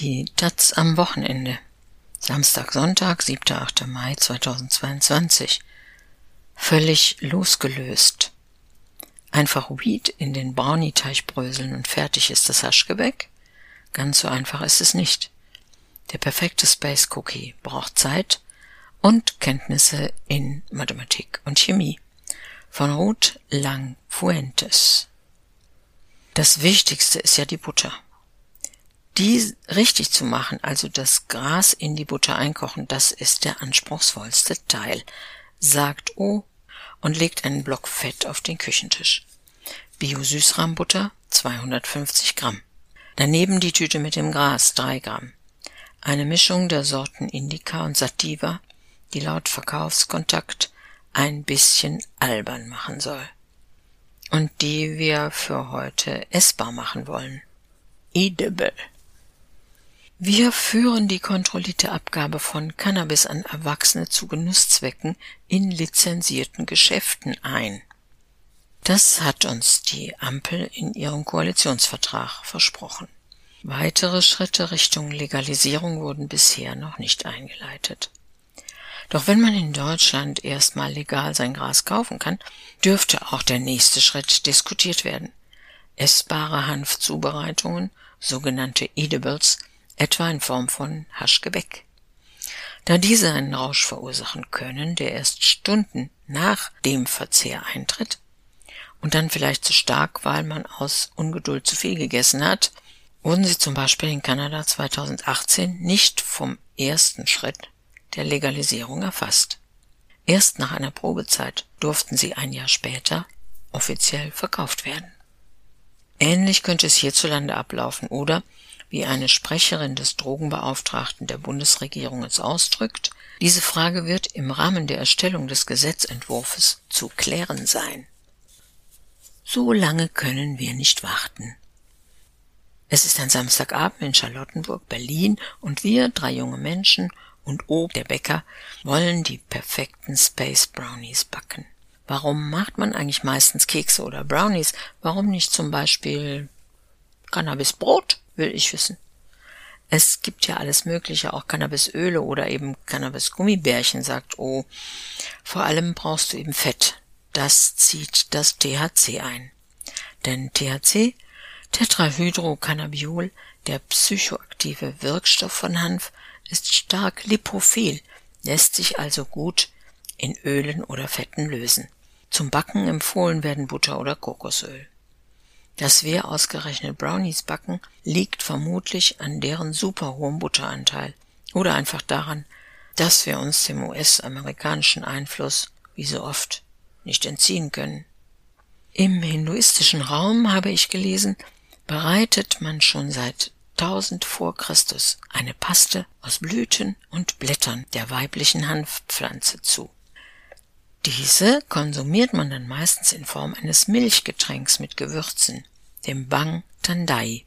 Die Taz am Wochenende. Samstag, Sonntag, 7. 8. Mai 2022. Völlig losgelöst. Einfach Weed in den Brownie-Teig bröseln und fertig ist das Haschgebäck? Ganz so einfach ist es nicht. Der perfekte Space Cookie braucht Zeit und Kenntnisse in Mathematik und Chemie. Von Ruth Lang Fuentes. Das Wichtigste ist ja die Butter. Die richtig zu machen, also das Gras in die Butter einkochen, das ist der anspruchsvollste Teil, sagt O und legt einen Block Fett auf den Küchentisch. Bio-Süßrahmbutter 250 Gramm. Daneben die Tüte mit dem Gras 3 Gramm. Eine Mischung der Sorten Indica und Sativa, die laut Verkaufskontakt ein bisschen albern machen soll. Und die wir für heute essbar machen wollen. Edible. Wir führen die kontrollierte Abgabe von Cannabis an Erwachsene zu Genusszwecken in lizenzierten Geschäften ein. Das hat uns die Ampel in ihrem Koalitionsvertrag versprochen. Weitere Schritte Richtung Legalisierung wurden bisher noch nicht eingeleitet. Doch wenn man in Deutschland erstmal legal sein Gras kaufen kann, dürfte auch der nächste Schritt diskutiert werden. Essbare Hanfzubereitungen, sogenannte Edibles, etwa in Form von Haschgebäck. Da diese einen Rausch verursachen können, der erst Stunden nach dem Verzehr eintritt und dann vielleicht zu stark, weil man aus Ungeduld zu viel gegessen hat, wurden sie zum Beispiel in Kanada 2018 nicht vom ersten Schritt der Legalisierung erfasst. Erst nach einer Probezeit durften sie ein Jahr später offiziell verkauft werden. Ähnlich könnte es hierzulande ablaufen oder wie eine Sprecherin des Drogenbeauftragten der Bundesregierung es ausdrückt, diese Frage wird im Rahmen der Erstellung des Gesetzentwurfs zu klären sein. So lange können wir nicht warten. Es ist ein Samstagabend in Charlottenburg, Berlin, und wir, drei junge Menschen und O, der Bäcker, wollen die perfekten Space Brownies backen. Warum macht man eigentlich meistens Kekse oder Brownies? Warum nicht zum Beispiel Cannabisbrot? will ich wissen. Es gibt ja alles Mögliche, auch Cannabisöle oder eben Cannabis-Gummibärchen, sagt O. Vor allem brauchst du eben Fett. Das zieht das THC ein. Denn THC, Tetrahydrocannabiol, der psychoaktive Wirkstoff von Hanf, ist stark lipophil, lässt sich also gut in Ölen oder Fetten lösen. Zum Backen empfohlen werden Butter oder Kokosöl. Dass wir ausgerechnet Brownies backen, liegt vermutlich an deren super hohem Butteranteil oder einfach daran, dass wir uns dem US-amerikanischen Einfluss, wie so oft, nicht entziehen können. Im hinduistischen Raum, habe ich gelesen, bereitet man schon seit 1000 vor Christus eine Paste aus Blüten und Blättern der weiblichen Hanfpflanze zu. Diese konsumiert man dann meistens in Form eines Milchgetränks mit Gewürzen, dem Bang Tandai.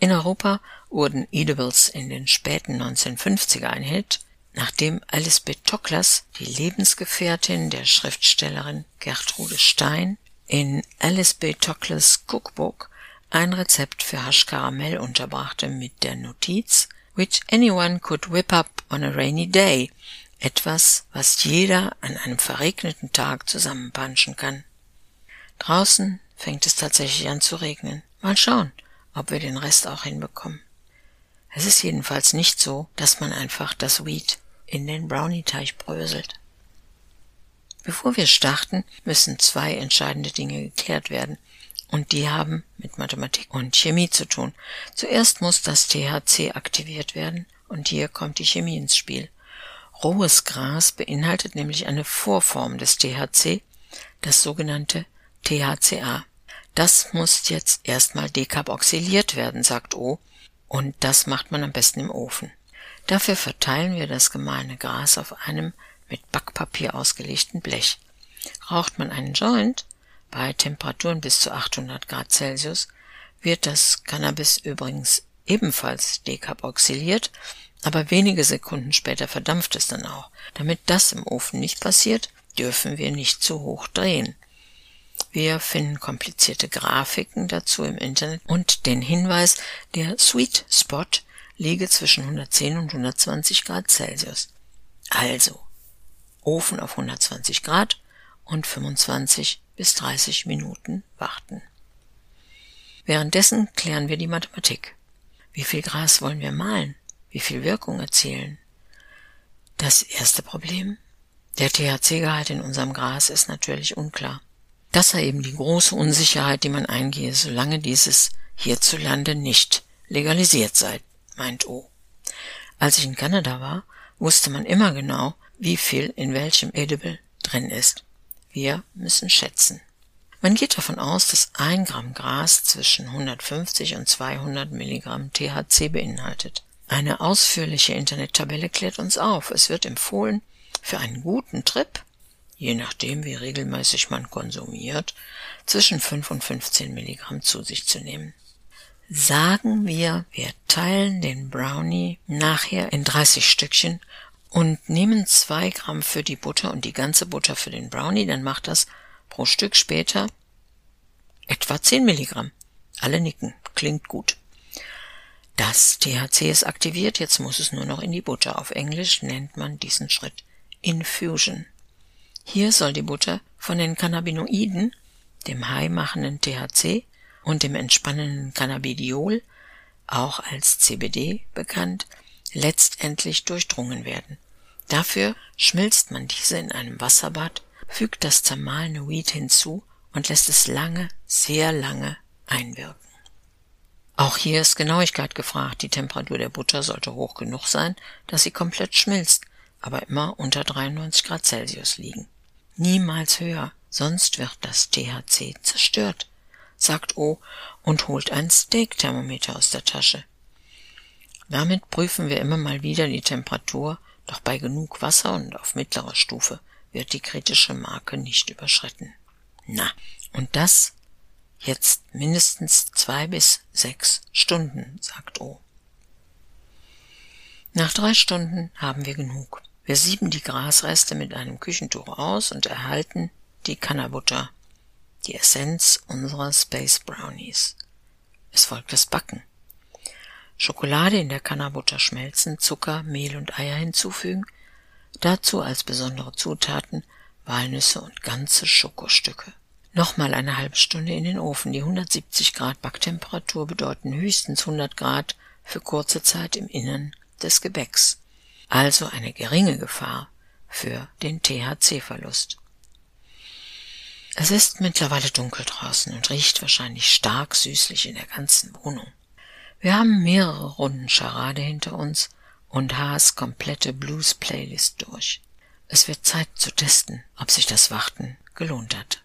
In Europa wurden Edibles in den späten 1950er ein Hit, nachdem Alice B. Toklas, die Lebensgefährtin der Schriftstellerin Gertrude Stein, in Alice B. Toklas Cookbook ein Rezept für Haschkaramell unterbrachte mit der Notiz Which anyone could whip up on a rainy day, etwas, was jeder an einem verregneten Tag zusammenpanschen kann. Draußen fängt es tatsächlich an zu regnen. Mal schauen, ob wir den Rest auch hinbekommen. Es ist jedenfalls nicht so, dass man einfach das Weed in den Brownie-Teig bröselt. Bevor wir starten, müssen zwei entscheidende Dinge geklärt werden. Und die haben mit Mathematik und Chemie zu tun. Zuerst muss das THC aktiviert werden und hier kommt die Chemie ins Spiel. Rohes Gras beinhaltet nämlich eine Vorform des THC, das sogenannte THCA. Das muss jetzt erstmal dekarboxyliert werden, sagt O, und das macht man am besten im Ofen. Dafür verteilen wir das gemahlene Gras auf einem mit Backpapier ausgelegten Blech. Raucht man einen Joint bei Temperaturen bis zu 800 Grad Celsius, wird das Cannabis übrigens ebenfalls dekarboxyliert aber wenige Sekunden später verdampft es dann auch. Damit das im Ofen nicht passiert, dürfen wir nicht zu hoch drehen. Wir finden komplizierte Grafiken dazu im Internet und den Hinweis, der Sweet Spot liege zwischen 110 und 120 Grad Celsius. Also Ofen auf 120 Grad und 25 bis 30 Minuten warten. Währenddessen klären wir die Mathematik. Wie viel Gras wollen wir mahlen? Wie viel Wirkung erzielen? Das erste Problem? Der THC-Gehalt in unserem Gras ist natürlich unklar. Das sei eben die große Unsicherheit, die man eingehe, solange dieses hierzulande nicht legalisiert sei, meint O. Als ich in Kanada war, wusste man immer genau, wie viel in welchem Edible drin ist. Wir müssen schätzen. Man geht davon aus, dass ein Gramm Gras zwischen 150 und 200 Milligramm THC beinhaltet. Eine ausführliche Internettabelle klärt uns auf. Es wird empfohlen, für einen guten Trip, je nachdem wie regelmäßig man konsumiert, zwischen 5 und 15 Milligramm zu sich zu nehmen. Sagen wir, wir teilen den Brownie nachher in 30 Stückchen und nehmen zwei Gramm für die Butter und die ganze Butter für den Brownie, dann macht das pro Stück später etwa 10 Milligramm. Alle nicken, klingt gut. Das THC ist aktiviert, jetzt muss es nur noch in die Butter. Auf Englisch nennt man diesen Schritt Infusion. Hier soll die Butter von den Cannabinoiden, dem high-machenden THC und dem entspannenden Cannabidiol, auch als CBD bekannt, letztendlich durchdrungen werden. Dafür schmilzt man diese in einem Wasserbad, fügt das zermahlene Weed hinzu und lässt es lange, sehr lange einwirken. Auch hier ist Genauigkeit gefragt. Die Temperatur der Butter sollte hoch genug sein, dass sie komplett schmilzt, aber immer unter 93 Grad Celsius liegen. Niemals höher, sonst wird das THC zerstört, sagt O und holt ein Steak-Thermometer aus der Tasche. Damit prüfen wir immer mal wieder die Temperatur, doch bei genug Wasser und auf mittlerer Stufe wird die kritische Marke nicht überschritten. Na, und das jetzt mindestens zwei bis sechs Stunden, sagt O. Nach drei Stunden haben wir genug. Wir sieben die Grasreste mit einem Küchentuch aus und erhalten die Cannabutter, die Essenz unserer Space Brownies. Es folgt das Backen. Schokolade in der Cannabutter schmelzen, Zucker, Mehl und Eier hinzufügen, dazu als besondere Zutaten Walnüsse und ganze Schokostücke. Nochmal eine halbe Stunde in den Ofen. Die 170 Grad Backtemperatur bedeuten höchstens 100 Grad für kurze Zeit im Innern des Gebäcks. Also eine geringe Gefahr für den THC-Verlust. Es ist mittlerweile dunkel draußen und riecht wahrscheinlich stark süßlich in der ganzen Wohnung. Wir haben mehrere Runden Charade hinter uns und Haas komplette Blues-Playlist durch. Es wird Zeit zu testen, ob sich das Warten gelohnt hat.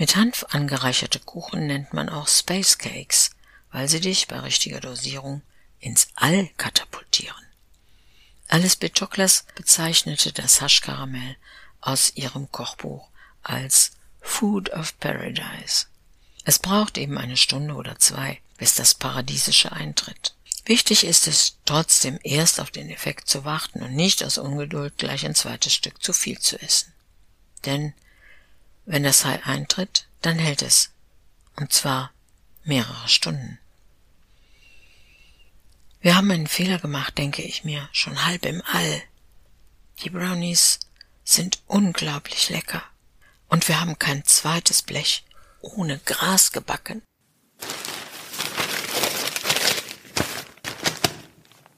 Mit Hanf angereicherte Kuchen nennt man auch Space Cakes, weil sie dich bei richtiger Dosierung ins All katapultieren. Alice B. Bezeichnete das Haschkaramell aus ihrem Kochbuch als Food of Paradise. Es braucht eben eine Stunde oder zwei, bis das Paradiesische eintritt. Wichtig ist es trotzdem erst auf den Effekt zu warten und nicht aus Ungeduld gleich ein zweites Stück zu viel zu essen. Denn wenn das High eintritt, dann hält es. Und zwar mehrere Stunden. Wir haben einen Fehler gemacht, denke ich mir, schon halb im All. Die Brownies sind unglaublich lecker. Und wir haben kein zweites Blech ohne Gras gebacken.